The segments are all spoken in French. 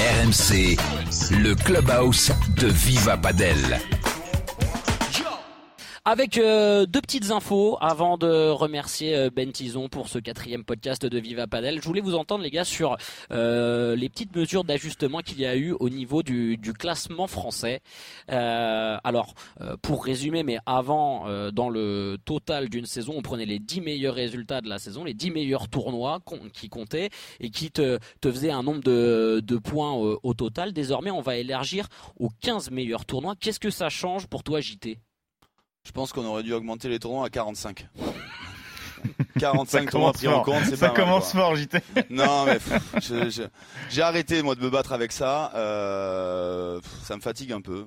RMC, le clubhouse de Viva Padel. Avec euh, deux petites infos avant de remercier euh, Ben Tison pour ce quatrième podcast de Viva Padel. Je voulais vous entendre les gars sur euh, les petites mesures d'ajustement qu'il y a eu au niveau du, classement français. alors pour résumer, mais avant dans le total d'une saison, on prenait les 10 meilleurs résultats de la saison, les 10 meilleurs tournois qui comptaient et qui te, faisaient un nombre de, de points au total. Désormais, on va élargir aux 15 meilleurs tournois. Qu'est-ce que ça change pour toi, JT je pense qu'on aurait dû augmenter les tournois à 45. 45 tournois pris en compte, c'est pas Ça commence fort, JT. Non, mais j'ai arrêté moi de me battre avec ça. Euh, ça me fatigue un peu.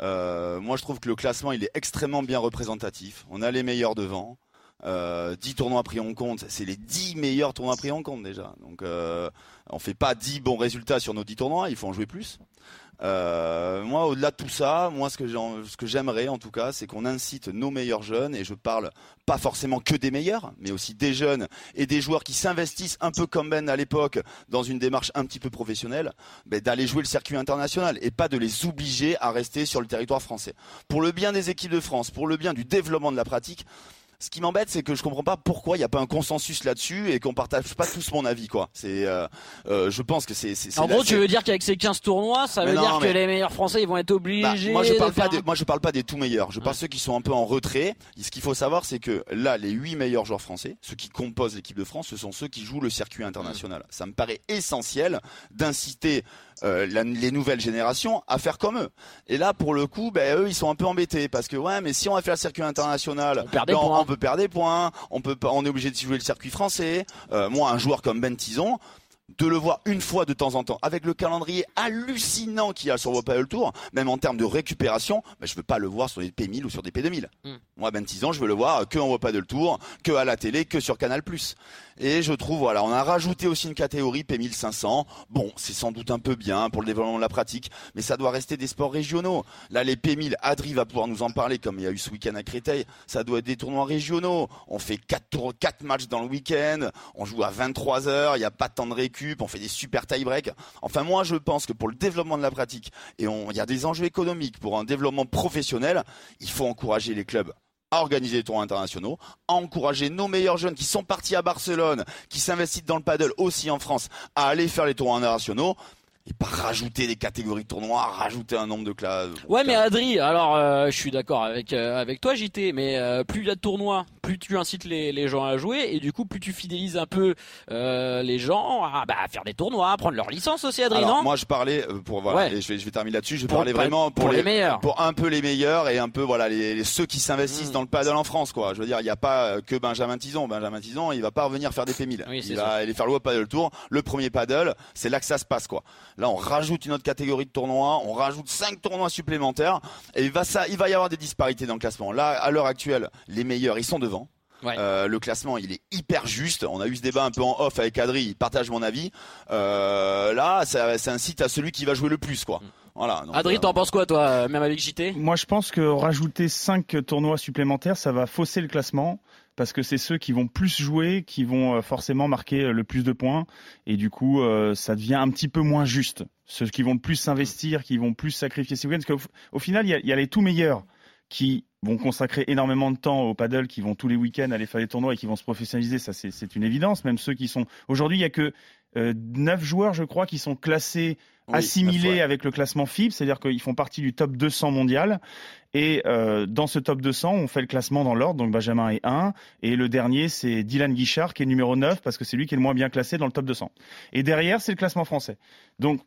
Euh, moi, je trouve que le classement, il est extrêmement bien représentatif. On a les meilleurs devant. Euh, 10 tournois pris en compte, c'est les 10 meilleurs tournois pris en compte déjà. Donc, euh, on fait pas 10 bons résultats sur nos 10 tournois, il faut en jouer plus. Euh, moi, au-delà de tout ça, moi, ce que, j'aimerais, en tout cas, c'est qu'on incite nos meilleurs jeunes, et je parle pas forcément que des meilleurs, mais aussi des jeunes et des joueurs qui s'investissent un peu comme Ben à l'époque dans une démarche un petit peu professionnelle, ben, d'aller jouer le circuit international et pas de les obliger à rester sur le territoire français. Pour le bien des équipes de France, pour le bien du développement de la pratique, ce qui m'embête, c'est que je comprends pas pourquoi il n'y a pas un consensus là-dessus et qu'on partage pas tous mon avis, quoi. C'est, euh, euh, je pense que c'est. En gros, tu veux dire qu'avec ces 15 tournois, ça veut dire que les meilleurs Français, ils vont être bah, obligés. moi, je parle pas. Des, moi, je parle pas des tout meilleurs. Je parle ceux qui sont un peu en retrait. ce qu'il faut savoir, c'est que là, les 8 meilleurs joueurs français, ceux qui composent l'équipe de France, ce sont ceux qui jouent le circuit international. Ça me paraît essentiel d'inciter euh, les nouvelles générations à faire comme eux. Et là, pour le coup, ben, eux, ils sont un peu embêtés parce que ouais, mais si on va faire le circuit international, on, ben, on peut perdre des points, on peut, on est obligé de jouer le circuit français. Euh, moi, un joueur comme Ben Tison, de le voir une fois de temps en temps, avec le calendrier hallucinant qu'il y a sur World Tour, même en termes de récupération, je veux pas le voir sur des P1000 ou sur des P2000. Hmm. Moi, 26 ans, je veux le voir que en le Tour, que à la télé, que sur Canal+. Et je trouve, voilà, on a rajouté aussi une catégorie P1500. Bon, c'est sans doute un peu bien pour le développement de la pratique, mais ça doit rester des sports régionaux. Là, les P1000, Adri va pouvoir nous en parler, comme il y a eu ce week-end à Créteil. Ça doit être des tournois régionaux. On fait 4, 4 matchs dans le week-end. On joue à 23 heures. Il n'y a pas de temps de récup. On fait des super tie-break. Enfin, moi, je pense que pour le développement de la pratique, et il y a des enjeux économiques pour un développement professionnel, il faut encourager les clubs à organiser des tours internationaux, à encourager nos meilleurs jeunes qui sont partis à Barcelone, qui s'investissent dans le paddle aussi en France, à aller faire les tours internationaux et pas rajouter des catégories de tournois, rajouter un nombre de classes. Ouais, mais Adri, alors euh, je suis d'accord avec euh, avec toi JT, mais euh, plus il y a de tournois, plus tu incites les, les gens à jouer et du coup plus tu fidélises un peu les gens à, bah, faire des tournois, à prendre leur licence aussi Adri, non? Moi je parlais pour voilà, je vais je vais terminer là-dessus, je parlais vraiment pour, les, meilleurs, pour un peu les meilleurs et un peu voilà les, ceux qui s'investissent mmh. dans le paddle en France quoi. Je veux dire, il n'y a pas que Benjamin Tison, Benjamin Tison, il va pas revenir faire des P1000. il va aller faire le paddle tour, le premier paddle, c'est là que ça se passe quoi. Là on rajoute une notre catégorie de tournois, on rajoute 5 tournois supplémentaires et il va, ça, il va y avoir des disparités dans le classement. Là, à l'heure actuelle, les meilleurs, ils sont devant. Euh, le classement, il est hyper juste. On a eu ce débat un peu en off avec Adri, il partage mon avis. Euh, là, c'est un site à celui qui va jouer le plus, quoi. Mm. Adri, euh, t'en penses quoi, toi, même avec JT Moi, je pense que rajouter 5 tournois supplémentaires, ça va fausser le classement parce que c'est ceux qui vont plus jouer qui vont euh, forcément marquer euh, le plus de points et du coup euh, ça devient un petit peu moins juste. Ceux qui vont le plus s'investir, qui vont plus sacrifier ces week-ends, parce qu'au au final il y a, y a, les tout meilleurs qui vont consacrer énormément de temps au paddle, qui vont tous les week-ends aller faire des tournois et qui vont se professionnaliser, ça c'est une évidence. Même ceux qui sont aujourd'hui, il y a que 9 joueurs, je crois, qui sont classés assimilés avec le classement FIB, c'est-à-dire qu'ils font partie du top 200 mondial. Et euh, dans ce top 200, on fait le classement dans l'ordre, donc Benjamin est 1, et le dernier c'est Dylan Guichard qui est numéro 9 parce que c'est lui qui est le moins bien classé dans le top 200. Et derrière, c'est le classement français. Donc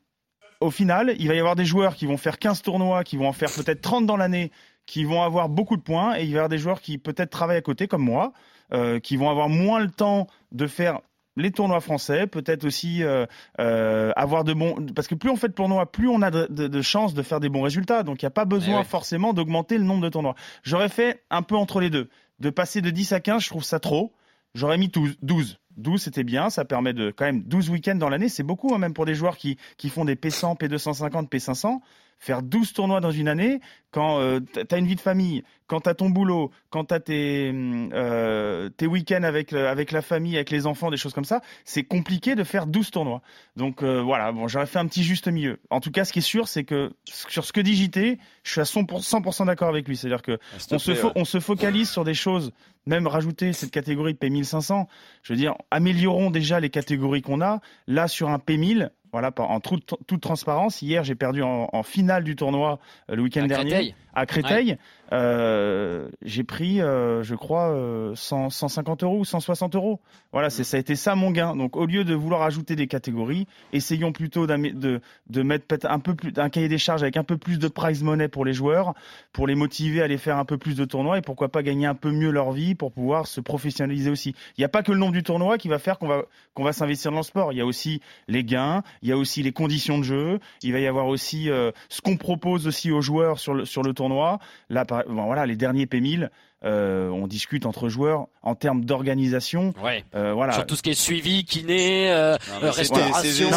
au final, il va y avoir des joueurs qui vont faire 15 tournois, qui vont en faire peut-être 30 dans l'année, qui vont avoir beaucoup de points, et il va y avoir des joueurs qui peut-être travaillent à côté, comme moi, euh, qui vont avoir moins le temps de faire les tournois français, peut-être aussi euh, euh, avoir de bons... Parce que plus on fait de tournois, plus on a de, chances de faire des bons résultats. Donc il n'y a pas besoin eh forcément d'augmenter le nombre de tournois. J'aurais fait un peu entre les deux. De passer de 10 à 15, je trouve ça trop. J'aurais mis 12. 12, c'était bien. Ça permet de quand même 12 week-ends dans l'année. C'est beaucoup, hein, même pour des joueurs qui, qui font des P100, P250, P500. Faire 12 tournois dans une année, quand euh, tu as une vie de famille, quand tu as ton boulot, quand tu as tes, euh, tes week-ends avec, avec la famille, avec les enfants, des choses comme ça, c'est compliqué de faire 12 tournois. Donc euh, voilà, bon, j'aurais fait un petit juste milieu. En tout cas, ce qui est sûr, c'est que sur ce que dit JT, je suis à 100%, d'accord avec lui. C'est-à-dire que ah, on, se on se focalise sur des choses, même rajouter cette catégorie de P1500, je veux dire, améliorons déjà les catégories qu'on a. Là, sur un P1000, voilà, en toute, toute transparence, hier j'ai perdu en, en, finale du tournoi euh, le week-end dernier à Créteil. Euh, j'ai pris, euh, je crois, euh, 100, 150 euros ou 160 euros. Voilà, c'est ça a été ça mon gain. Donc au lieu de vouloir ajouter des catégories, essayons plutôt de, de mettre peut-être un peu plus un cahier des charges avec un peu plus de prize money pour les joueurs, pour les motiver à aller faire un peu plus de tournois et pourquoi pas gagner un peu mieux leur vie pour pouvoir se professionnaliser aussi. Il n'y a pas que le nombre du tournoi qui va faire qu'on va qu'on va s'investir dans le sport. Il y a aussi les gains, il y a aussi les conditions de jeu, il va y avoir aussi euh, ce qu'on propose aussi aux joueurs sur le sur le tournoi. Là, voilà, les derniers P1000, euh, on discute entre joueurs en termes d'organisation. Ouais. Euh, voilà. Sur tout ce qui est suivi, kiné, euh, restauration.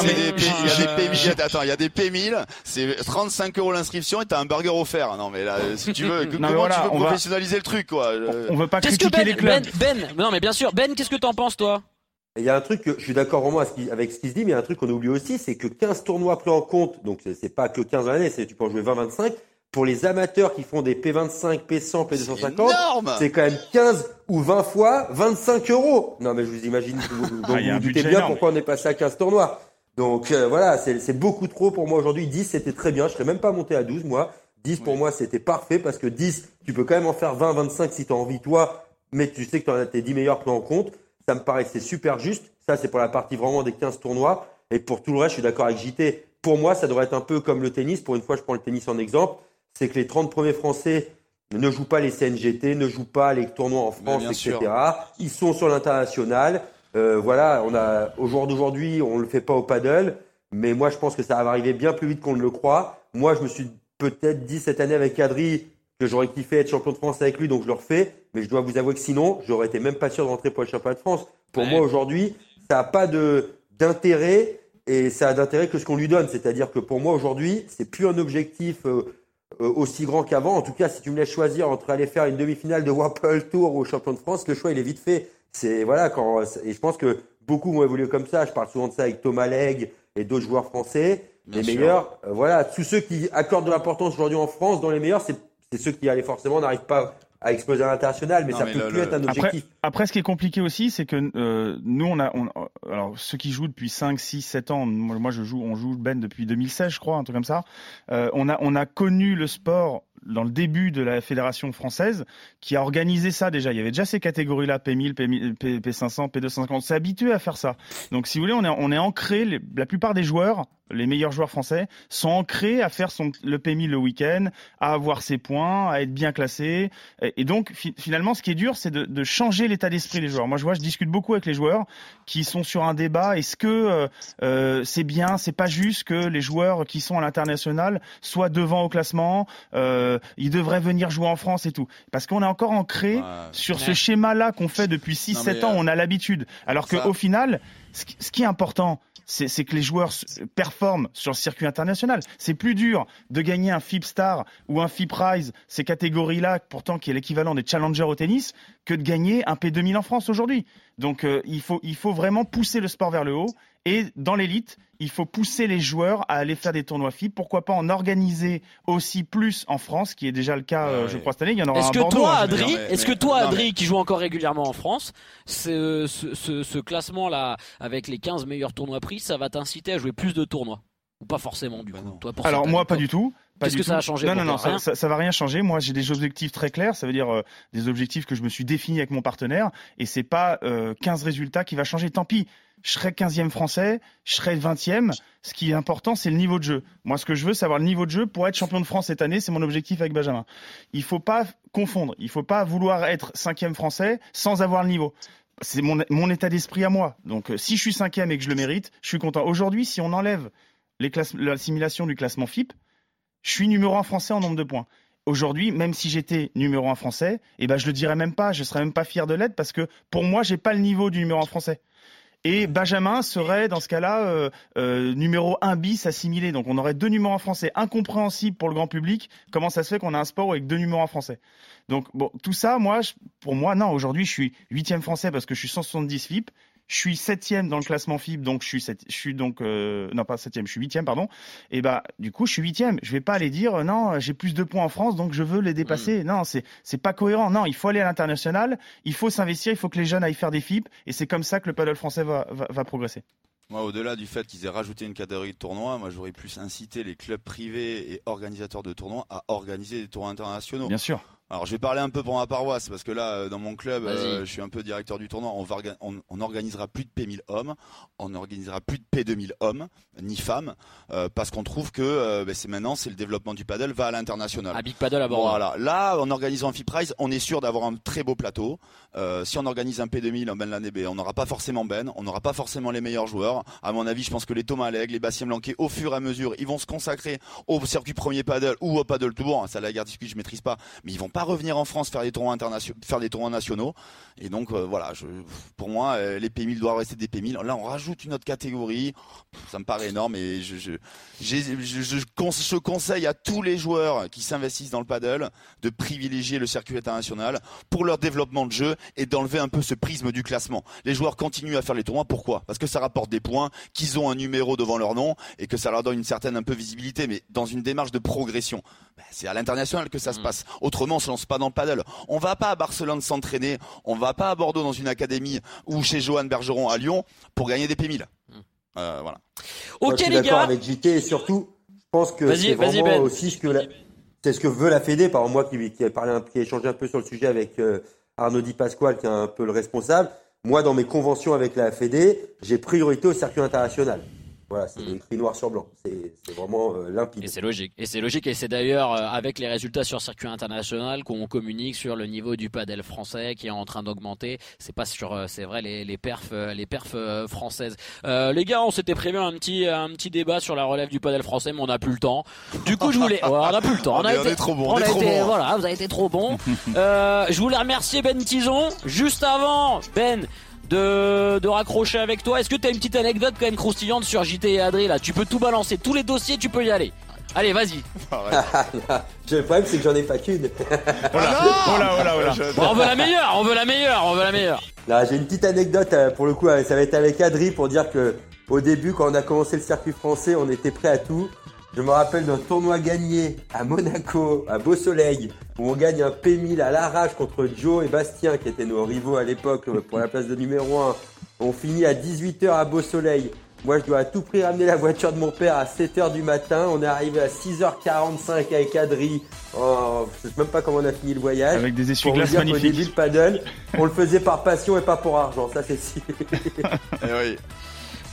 Attends, il y a des P1000, c'est 35 euros l'inscription et t'as un burger offert. Non mais là, si tu veux, comment tu veux professionnaliser le truc quoi On veut pas critiquer ben, les clubs. Ben, ben, non mais bien sûr. Ben, qu'est-ce que t'en penses toi? Il y a un truc que je suis d'accord vraiment avec ce qui se dit, mais il y a un truc qu'on oublie aussi, c'est que 15 tournois pris en compte, donc c'est pas que 15 années, c'est tu peux en jouer 20-25, pour les amateurs qui font des P25, P100, P250, c'est quand même 15 ou 20 fois 25 euros. Non, mais je vous imagine, donc ah, vous, vous doutez bien pourquoi on est passé à 15 tournois. Donc euh, voilà, c'est beaucoup trop pour moi aujourd'hui. 10, c'était très bien. Je serais même pas monté à 12, moi. 10, pour moi, c'était parfait parce que 10, tu peux quand même en faire 20, 25 si tu as envie, toi, mais tu sais que tu as tes 10 meilleurs pris en compte. Ça me paraissait super juste. Ça, c'est pour la partie vraiment des 15 tournois. Et pour tout le reste, je suis d'accord avec JT. Pour moi, ça devrait être un peu comme le tennis. Pour une fois, je prends le tennis en exemple c'est que les 30 premiers Français ne jouent pas les CNGT, ne jouent pas les tournois en France, etc. Ils sont sur l'international. Euh, voilà, on a au jour d'aujourd'hui, on ne le fait pas au paddle, mais moi je pense que ça va arriver bien plus vite qu'on ne le croit. Moi, je me suis peut-être dit cette année avec Adri que j'aurais kiffé être champion de France avec lui, donc je le refais. Mais je dois vous avouer que sinon, j'aurais été même pas sûr de rentrer pour le championnat de France. Pour moi aujourd'hui, ça n'a pas de d'intérêt et ça a d'intérêt que ce qu'on lui donne. C'est-à-dire que pour moi aujourd'hui, c'est plus un objectif. Euh, aussi grand qu'avant. En tout cas, si tu me laisses choisir entre aller faire une demi-finale de Wapple Tour ou au champion de France, le choix il est vite fait. C'est voilà quand et je pense que beaucoup vont évoluer comme ça. Je parle souvent de ça avec Thomas Legge et d'autres joueurs français. les meilleurs, euh, voilà, tous ceux qui accordent de l'importance aujourd'hui en France, dans les meilleurs, c'est ceux qui allaient forcément n'arrivent pas à exploser à l'international, mais ça peut plus être un objectif. Après, ce qui est compliqué aussi, c'est que euh, nous, on a, on, alors ceux qui jouent depuis 5, 6, 7 ans, moi, je joue, on joue Ben depuis 2016, je crois, un truc comme ça. Euh, on a, on a connu le sport dans le début de la fédération française qui a organisé ça déjà. Il y avait déjà ces catégories-là, P1000, P, P500, P250. On s'est habitué à faire ça. Donc, si vous voulez, on est, ancré, la plupart des joueurs les meilleurs joueurs français sont ancrés à faire son, le PMI le week-end, à avoir ses points, à être bien classés. Et, donc, finalement, ce qui est dur, c'est de, de, changer l'état d'esprit des joueurs. Moi, je vois, je discute beaucoup avec les joueurs qui sont sur un débat. Est-ce que euh, euh c'est bien, c'est pas juste que les joueurs qui sont à l'international soient devant au classement euh, Ils devraient venir jouer en France et tout. Parce qu'on est encore ancré sur ce schéma-là qu'on fait depuis 6-7 ans. Euh, on a l'habitude. Alors qu'au final, ce qui est important, c'est que les joueurs performent sur le circuit international. C'est plus dur de gagner un FIP Star ou un FIP Rise, ces catégories-là, pourtant qui est l'équivalent des challengers au tennis, que de gagner un P2000 en France aujourd'hui. Donc euh, il, faut, il faut vraiment pousser le sport vers le haut. Et dans l'élite, il faut pousser les joueurs à aller faire des tournois FIP. Pourquoi pas en organiser aussi plus en France, qui est déjà le cas, euh, je crois, cette année. Il y en aura Est-ce que, toi, hein, Adri, est-ce que toi, Adri, qui joue encore régulièrement en France, ce, ce, ce classement-là, avec les 15 meilleurs tournois pris, ça va t'inciter à jouer plus de tournois Ou pas forcément, du bah coup toi, Alors, moi, pas du tout. Qu'est-ce que ça a changé Non, non, non, ça, ça, va rien changer. Moi, j'ai des objectifs très clairs. Ça veut dire euh, des objectifs que je me suis définis avec mon partenaire. Et c'est pas euh, 15 résultats qui va changer. Tant pis je serai 15e français, je serai 20e. Ce qui est important, c'est le niveau de jeu. Moi, ce que je veux, c'est avoir le niveau de jeu pour être champion de France cette année. C'est mon objectif avec Benjamin. Il faut pas confondre. Il faut pas vouloir être 5e français sans avoir le niveau. C'est mon, état d'esprit à moi. Donc, euh, si je suis 5e et que je le mérite, je suis content. Aujourd'hui, si on enlève l'assimilation du classement FIP, je suis numéro 1 français en nombre de points aujourd'hui, même si j'étais numéro 1 français, eh ben je le dirais même pas, je serais même pas fier de l'être parce que pour moi, j'ai pas le niveau du numéro 1 français. Et Benjamin serait dans ce cas-là euh, euh, numéro 1 bis assimilé. Donc on aurait deux numéros en français. Incompréhensible pour le grand public. Comment ça se fait qu'on a un sport avec deux numéros en français? Donc bon, tout ça, moi, pour moi, non. Aujourd'hui, je suis huitième français parce que je suis 170 FIP. Je suis septième dans le classement FIB, donc je suis, je suis donc euh, non pas septième, je suis huitième pardon. Et bah du coup je suis huitième. Je vais pas aller dire non j'ai plus de points en France donc je veux les dépasser. Non c'est c'est pas cohérent. Non il faut aller à l'international, il faut s'investir, il faut que les jeunes aillent faire des FIB et c'est comme ça que le paddle français va, va, va progresser. Moi, au-delà du fait qu'ils aient rajouté une catégorie de tournois, moi, j'aurais plus incité les clubs privés et organisateurs de tournois à organiser des tournois internationaux. Bien sûr. Alors je vais parler un peu pour ma paroisse parce que là euh, dans mon club euh, je suis un peu directeur du tournoi. On, va on, on, organisera plus de P1000 hommes, on organisera plus de P2000 hommes ni femmes euh, parce qu'on trouve que euh, ben, c'est maintenant c'est le développement du paddle va à l'international. À Big Paddle à Bordeaux. Voilà. Là en organisant un FIPRISE on est sûr d'avoir un très beau plateau. si on organise un P2000 en Ben l'année on n'aura pas forcément Ben, on n'aura pas forcément les meilleurs joueurs. À mon avis je pense que les Thomas Alleg, les Bastien Blanquet au fur et à mesure ils vont se consacrer au circuit premier paddle ou au paddle tour. Ça la guerre discute je maîtrise pas, mais ils vont pas revenir en France faire des tournois internationaux, faire des tournois nationaux. Et donc euh, voilà, je, pour moi, euh, les P1000 doivent rester des P1000. Là, on rajoute une autre catégorie. Ça me paraît énorme et je, je, je, conseille à tous les joueurs qui s'investissent dans le paddle de privilégier le circuit international pour leur développement de jeu et d'enlever un peu ce prisme du classement. Les joueurs continuent à faire les tournois. Pourquoi? Parce que ça rapporte des points, qu'ils ont un numéro devant leur nom et que ça leur donne une certaine un peu visibilité. Mais dans une démarche de progression, ben, c'est à l'international que ça se mmh. passe. Autrement, se lance pas dans le paddle. On va pas à Barcelone s'entraîner, on va pas à Bordeaux dans une académie ou chez Johan Bergeron à Lyon pour gagner des P1000. Mmh. Euh, voilà. Ok les gars. avec JT et surtout, je pense que c'est vraiment ben. aussi ce que c'est ce que veut la Fédé. Par moi qui, qui a parlé, qui a échangé un peu sur le sujet avec euh, Arnaud Di Pasquale, qui est un peu le responsable. Moi, dans mes conventions avec la Fédé, j'ai priorité au circuit international. Voilà, c'est mm. écrit noir sur blanc. C'est vraiment euh, limpide. Et c'est logique. Et c'est logique. Et c'est d'ailleurs euh, avec les résultats sur circuit international qu'on communique sur le niveau du padel français qui est en train d'augmenter. C'est pas sur, euh, c'est vrai, les, les perfs, les perfs françaises. les gars, on s'était prévu un petit, un petit débat sur la relève du padel français, mais on n'a plus le temps. Du coup, je voulais, on a plus le temps. On, a été, trop bon. On, a été, voilà, vous avez été trop bon. je voulais remercier Ben Tison. Juste avant, Ben de, de raccrocher avec toi. Est-ce que tu as une petite anecdote quand même croustillante sur JT et Adri là? Tu peux tout balancer, tous les dossiers, tu peux y aller. Allez, vas-y. le problème, c'est que j'en ai pas qu'une. voilà, voilà, voilà, voilà. on veut la meilleure, on veut la meilleure, on veut la meilleure. Là, j'ai une petite anecdote euh, pour le coup, euh, ça va être avec Adri pour dire que au début, quand on a commencé le circuit français, on était prêt à tout. Je me rappelle d'un tournoi gagné à Monaco, à Beau Soleil, où on gagne un P1000 à l'arrache contre Joe et Bastien, qui étaient nos rivaux à l'époque pour la place de numéro 1. On finit à 18h à Beau Soleil. Moi, je dois à tout prix ramener la voiture de mon père à 7h du matin. On est arrivé à 6h45 avec Adri. Oh, je sais même pas comment on a fini le voyage. Avec des essuie-glaces magnifiques. Début, le paddle, on le faisait par passion et pas pour argent. Ça, c'est si. Eh oui.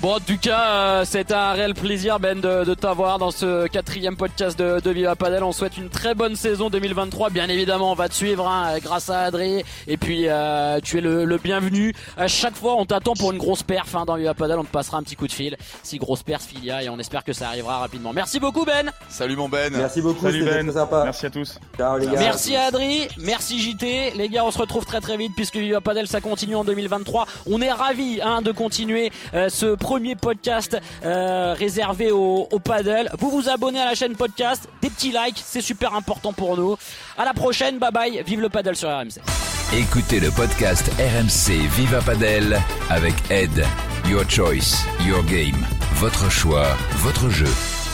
Bon, en tout cas, euh, c'est un réel plaisir, Ben, de, t'avoir dans ce quatrième podcast de, de, Viva Padel. On souhaite une très bonne saison 2023. Bien évidemment, on va te suivre hein, grâce à Adré. Et puis, euh, tu es le, bienvenu. À chaque fois, on t'attend pour une grosse perf hein, dans Viva Padel. On te passera un petit coup de fil. Si grosse perf il y a, et on espère que ça arrivera rapidement. Merci beaucoup, Ben. Salut, mon Ben. Merci beaucoup, Salut, Ben. sympa. Merci à tous. Ciao, les gars. Merci à Adri. Merci JT. Les gars, on se retrouve très très vite puisque Viva Padel, ça continue en 2023. On est ravis hein, de continuer euh, premier podcast euh, réservé au, au, paddle. Vous vous abonnez à la chaîne podcast, des petits likes, c'est super important pour nous. À la prochaine, bye bye, vive le paddle sur RMC. Écoutez le podcast RMC Viva Padel avec Ed. Your choice, your game. Votre choix, votre jeu.